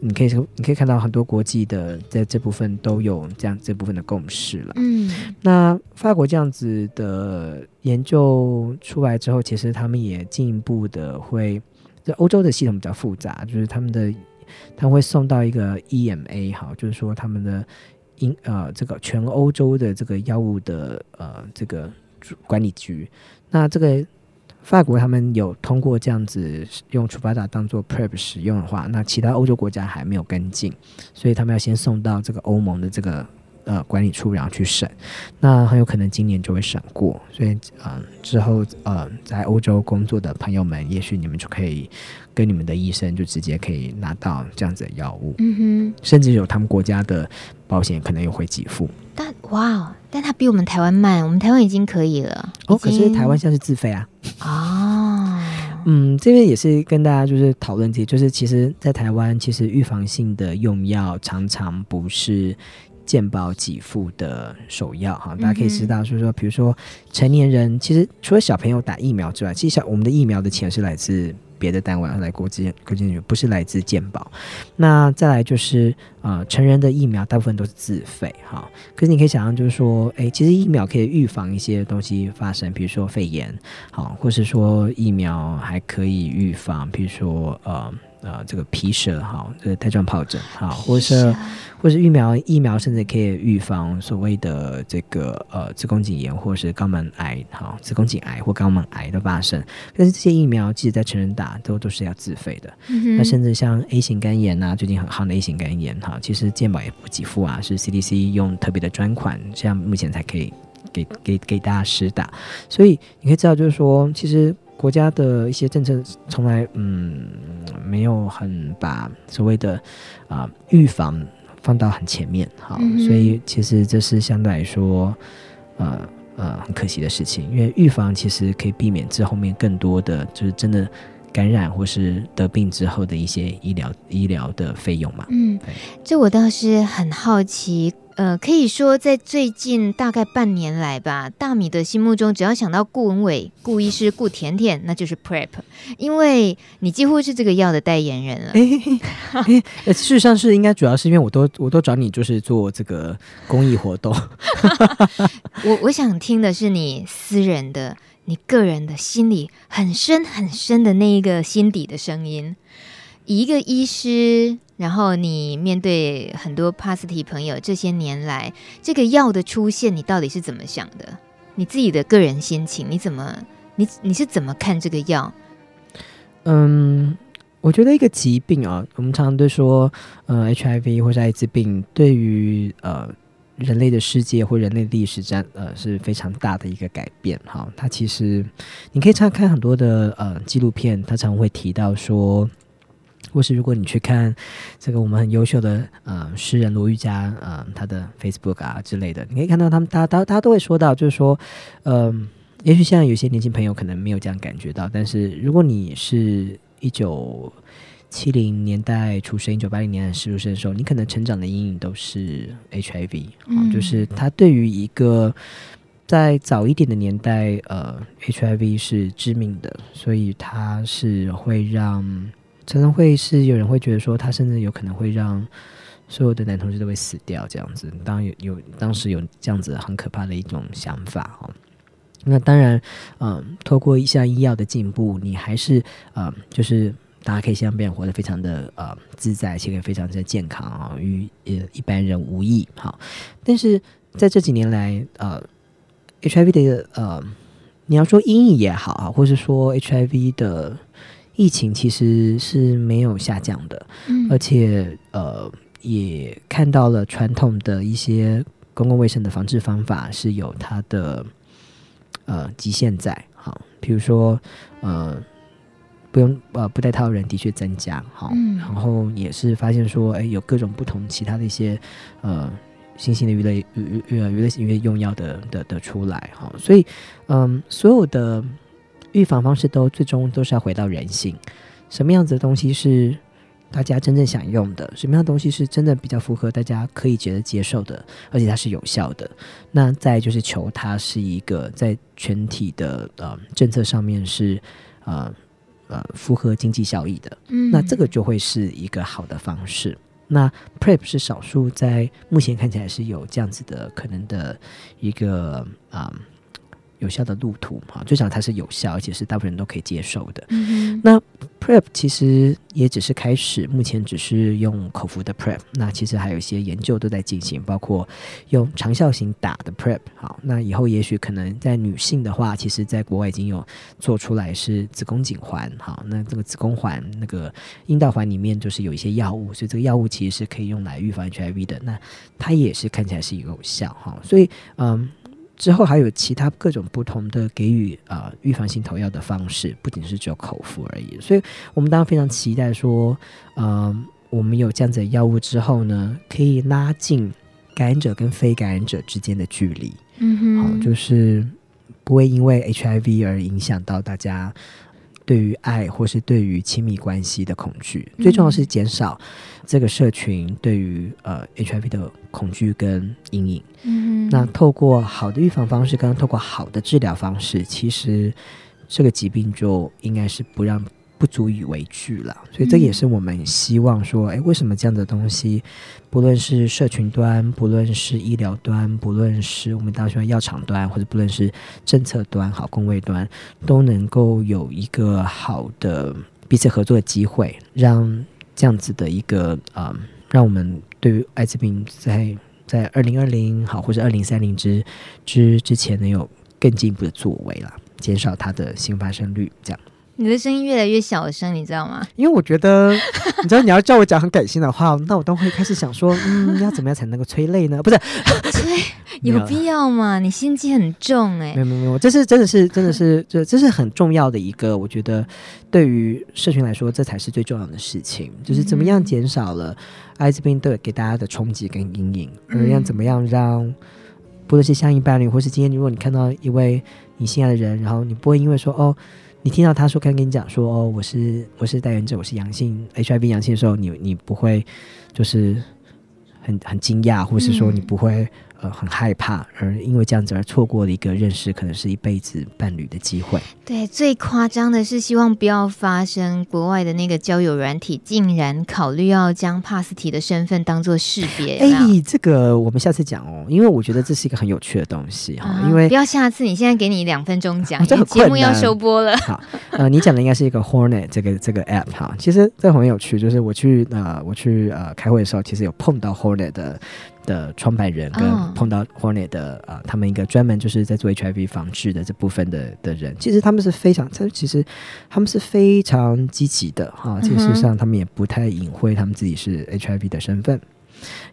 你可以你可以看到很多国际的在这部分都有这样这部分的共识了。嗯，那法国这样子的研究出来之后，其实他们也进一步的会。在欧洲的系统比较复杂，就是他们的他们会送到一个 EMA 哈，就是说他们的英呃这个全欧洲的这个药物的呃这个管理局。那这个法国他们有通过这样子用楚巴达当做 PrEP 使用的话，那其他欧洲国家还没有跟进，所以他们要先送到这个欧盟的这个。呃，管理处然后去审，那很有可能今年就会审过，所以呃之后呃在欧洲工作的朋友们，也许你们就可以跟你们的医生就直接可以拿到这样子的药物，嗯哼，甚至有他们国家的保险可能也会给付。但哇，但他比我们台湾慢，我们台湾已经可以了。哦，可是台湾现在是自费啊。哦，嗯，这边也是跟大家就是讨论这些，就是其实，在台湾其实预防性的用药常常不是。健保给付的首要哈，大家可以知道，就是说，比如说成年人，其实除了小朋友打疫苗之外，其实小我们的疫苗的钱是来自别的单位，来国际国际不是来自健保。那再来就是呃，成人的疫苗大部分都是自费哈。可是你可以想象，就是说，诶，其实疫苗可以预防一些东西发生，比如说肺炎，好，或是说疫苗还可以预防，比如说呃。呃这个皮蛇哈，这个带状疱疹哈，或者是或是疫苗疫苗甚至可以预防所谓的这个呃子宫颈炎或者是肛门癌哈，子宫颈癌或肛门癌的发生。但是这些疫苗即使在成人打都都是要自费的。嗯、那甚至像 A 型肝炎呐，最近很夯的 A 型肝炎哈，其实健保也不给付啊，是 CDC 用特别的专款，这样目前才可以。给给给大家施打，所以你可以知道，就是说，其实国家的一些政策从来嗯没有很把所谓的啊、呃、预防放到很前面，好，嗯、所以其实这是相对来说呃呃很可惜的事情，因为预防其实可以避免这后面更多的就是真的感染或是得病之后的一些医疗医疗的费用嘛。嗯，这我倒是很好奇。呃，可以说在最近大概半年来吧，大米的心目中，只要想到顾文伟、顾医师、顾甜甜，那就是 PrEP，因为你几乎是这个药的代言人了。哎，事实上是应该主要是因为我都我都找你就是做这个公益活动。我我想听的是你私人的、你个人的心里很深很深的那一个心底的声音，一个医师。然后你面对很多帕斯提朋友，这些年来这个药的出现，你到底是怎么想的？你自己的个人心情，你怎么你你是怎么看这个药？嗯，我觉得一个疾病啊，我们常常都说，呃，HIV 或者艾滋病对于呃人类的世界或人类历史占呃是非常大的一个改变哈。它其实你可以常看很多的呃纪录片，它常会提到说。或是如果你去看这个我们很优秀的呃诗人罗玉佳呃他的 Facebook 啊之类的，你可以看到他们大家大家都会说到，就是说，嗯、呃，也许现在有些年轻朋友可能没有这样感觉到，但是如果你是一九七零年代出生，一九八零年代出生的时候，你可能成长的阴影都是 HIV，嗯，就是他对于一个在早一点的年代，呃，HIV 是致命的，所以他是会让。常常会是有人会觉得说，他甚至有可能会让所有的男同志都会死掉这样子。当然有有当时有这样子很可怕的一种想法哦。那当然，嗯，透过一项医药的进步，你还是嗯，就是大家可以像别人活得非常的呃自在，且可以非常的健康啊，与呃一般人无异。好，但是在这几年来，呃，HIV 的呃，你要说阴影也好啊，或是说 HIV 的。疫情其实是没有下降的，而且呃也看到了传统的一些公共卫生的防治方法是有它的呃极限在，好，比如说呃不用呃不戴套的人的确增加，哈，嗯、然后也是发现说，哎，有各种不同其他的一些呃新型的鱼类娱娱娱乐性因为用药的的的出来，哈，所以嗯、呃、所有的。预防方式都最终都是要回到人性，什么样子的东西是大家真正想用的？什么样的东西是真的比较符合大家可以觉得接受的，而且它是有效的？那再就是求它是一个在全体的呃政策上面是呃呃符合经济效益的。嗯，那这个就会是一个好的方式。那 PrEP 是少数在目前看起来是有这样子的可能的一个啊。呃有效的路途哈，最少它是有效，而且是大部分人都可以接受的。嗯、那 PrEP 其实也只是开始，目前只是用口服的 PrEP。那其实还有一些研究都在进行，包括用长效型打的 PrEP。好，那以后也许可能在女性的话，其实在国外已经有做出来是子宫颈环。好，那这个子宫环那个阴道环里面就是有一些药物，所以这个药物其实是可以用来预防 HIV 的。那它也是看起来是有效哈，所以嗯。之后还有其他各种不同的给予啊预防性投药的方式，不仅是只有口服而已。所以我们当然非常期待说，嗯、呃，我们有这样子的药物之后呢，可以拉近感染者跟非感染者之间的距离。嗯哼，好，就是不会因为 HIV 而影响到大家对于爱或是对于亲密关系的恐惧。最重要是减少这个社群对于呃 HIV 的恐惧跟阴影。嗯，那透过好的预防方式，跟透过好的治疗方式，其实这个疾病就应该是不让不足以为惧了。所以这也是我们希望说，哎，为什么这样的东西，不论是社群端，不论是医疗端，不论是我们当然说药厂端，或者不论是政策端、好公卫端，都能够有一个好的彼此合作的机会，让这样子的一个啊、让我们对于艾滋病在在二零二零好或者二零三零之之之前能有更进一步的作为啦，减少它的新发生率，这样。你的声音越来越小声，你知道吗？因为我觉得，你知道你要叫我讲很感性的话，那我都会开始想说，嗯，要怎么样才能够催泪呢？不是催，有必要吗？你心机很重哎、欸。没有没有没有，这是真的是真的是这这是很重要的一个，我觉得对于社群来说，这才是最重要的事情，就是怎么样减少了艾滋病对给大家的冲击跟阴影，而要怎么样让不论是相应伴侣，或是今天如果你看到一位你心爱的人，然后你不会因为说哦。你听到他说，刚跟你讲说，哦，我是我是带原者，我是阳性 HIV 阳性的时候，你你不会就是很很惊讶，或是说你不会。呃，很害怕，而因为这样子而错过了一个认识可能是一辈子伴侣的机会。对，最夸张的是，希望不要发生国外的那个交友软体，竟然考虑要将帕斯提的身份当做识别。哎、欸，这个我们下次讲哦，因为我觉得这是一个很有趣的东西哈、啊。因为不要下次，你现在给你两分钟讲，啊、节目要收播了。好，呃，你讲的应该是一个 Hornet 这个这个 app 哈。其实这很有趣，就是我去呃我去呃开会的时候，其实有碰到 Hornet 的。的创办人跟碰到 Hornet 的啊、oh. 呃，他们一个专门就是在做 HIV 防治的这部分的的人，其实他们是非常，他其实他们是非常积极的哈。事实上，他们也不太隐晦他们自己是 HIV 的身份。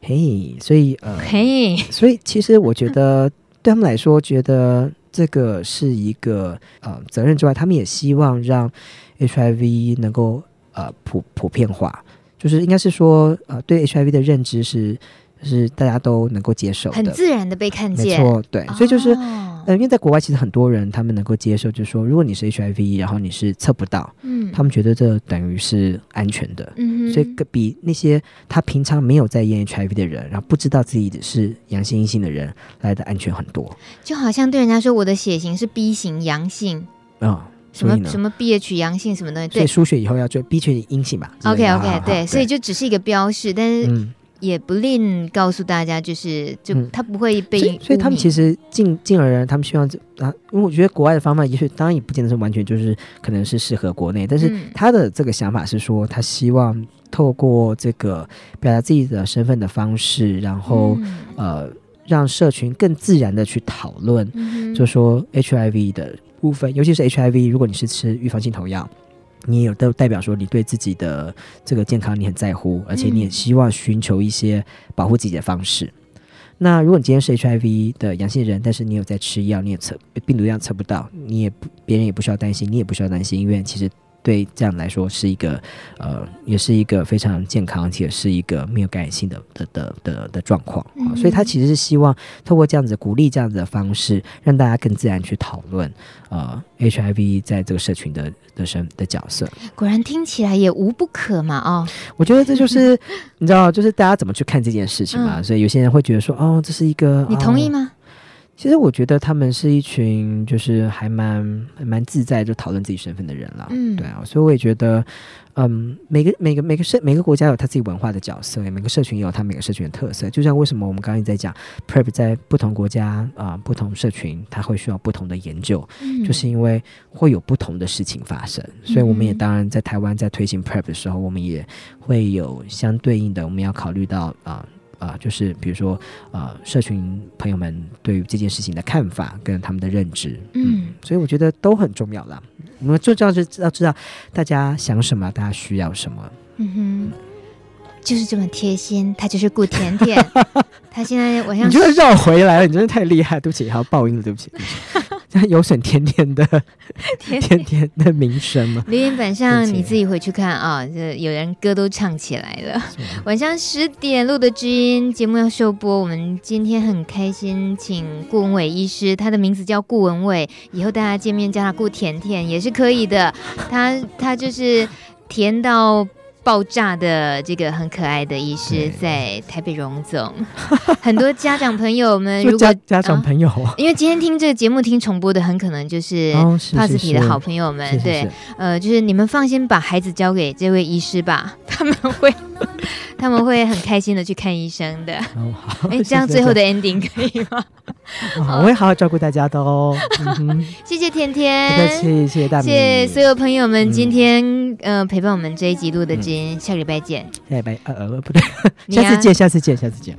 嘿、hey,，所以呃，嘿、hey.，所以其实我觉得对他们来说，觉得这个是一个呃责任之外，他们也希望让 HIV 能够呃普普遍化，就是应该是说呃对 HIV 的认知是。就是大家都能够接受，很自然的被看见，没错，对，所以就是，嗯、呃，因为在国外其实很多人他们能够接受，就是说，如果你是 HIV，然后你是测不到，嗯，他们觉得这等于是安全的，嗯，所以比那些他平常没有在验 HIV 的人，然后不知道自己是阳性阴性的人来的安全很多，就好像对人家说我的血型是 B 型阳性，啊、哦，什么什么 BH 阳性什么东西，对，输血以后要做 B H 阴性吧，OK OK，对，所以就只是一个标示，但是，嗯。也不吝告诉大家，就是就他不会被、嗯所，所以他们其实进进而他们希望啊，因为我觉得国外的方法 也许当然也不见得是完全就是可能是适合国内，但是他的这个想法是说，他希望透过这个表达自己的身份的方式，然后、嗯、呃让社群更自然的去讨论、嗯，就说 HIV 的部分，尤其是 HIV，如果你是吃预防性投药。你也都代表说你对自己的这个健康你很在乎，而且你也希望寻求一些保护自己的方式。那如果你今天是 HIV 的阳性人，但是你有在吃药，你也测病毒量测不到，你也不别人也不需要担心，你也不需要担心，因为其实。对这样来说是一个，呃，也是一个非常健康且是一个没有感染性的的的的的状况，啊，所以他其实是希望透过这样子鼓励这样子的方式，让大家更自然去讨论，呃，HIV 在这个社群的的身的角色。果然听起来也无不可嘛，哦，我觉得这就是 你知道，就是大家怎么去看这件事情嘛，嗯，所以有些人会觉得说，哦，这是一个，你同意吗？哦其实我觉得他们是一群就是还蛮还蛮自在就讨论自己身份的人了，嗯，对啊，所以我也觉得，嗯，每个每个每个社每个国家有他自己文化的角色，每个社群也有他每个社群的特色。就像为什么我们刚刚在讲 PrEP 在不同国家啊、呃、不同社群，它会需要不同的研究，嗯，就是因为会有不同的事情发生。所以我们也当然在台湾在推行 PrEP 的时候，我们也会有相对应的，我们要考虑到啊。呃啊、呃，就是比如说，呃，社群朋友们对于这件事情的看法跟他们的认知，嗯，嗯，所以我觉得都很重要啦。我们最重要是要知道大家想什么，大家需要什么。嗯哼，就是这么贴心，他就是顾甜甜。他现在晚上你就绕回来了，你真的太厉害，对不起，还要报音了，对不起。对不起有损甜甜的 甜甜的名声吗？留言板上你自己回去看啊，这有人歌都唱起来了。晚上十点录的知音节目要收播，我们今天很开心，请顾文伟医师，他的名字叫顾文伟，以后大家见面叫他顾甜甜也是可以的。他他就是甜到。爆炸的这个很可爱的医师在台北荣总，很多家长朋友们，如果家，家长朋友、啊，因为今天听这个节目听重播的，很可能就是帕斯提的好朋友们，对，呃，就是你们放心把孩子交给这位医师吧，他们会他们会很开心的去看医生的。哦，好，哎，这样最后的 ending 可以吗？我会好好照顾大家的哦。谢谢甜甜，不客气，谢谢大米，谢谢所有朋友们今天呃陪伴我们这一集录的金，下个礼拜见。下礼拜呃呃不对，下次见，下次见，下次见。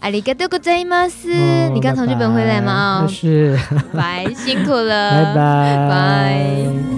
ありがとうございます。你刚从日本回来吗？是。拜，辛苦了。拜拜。拜。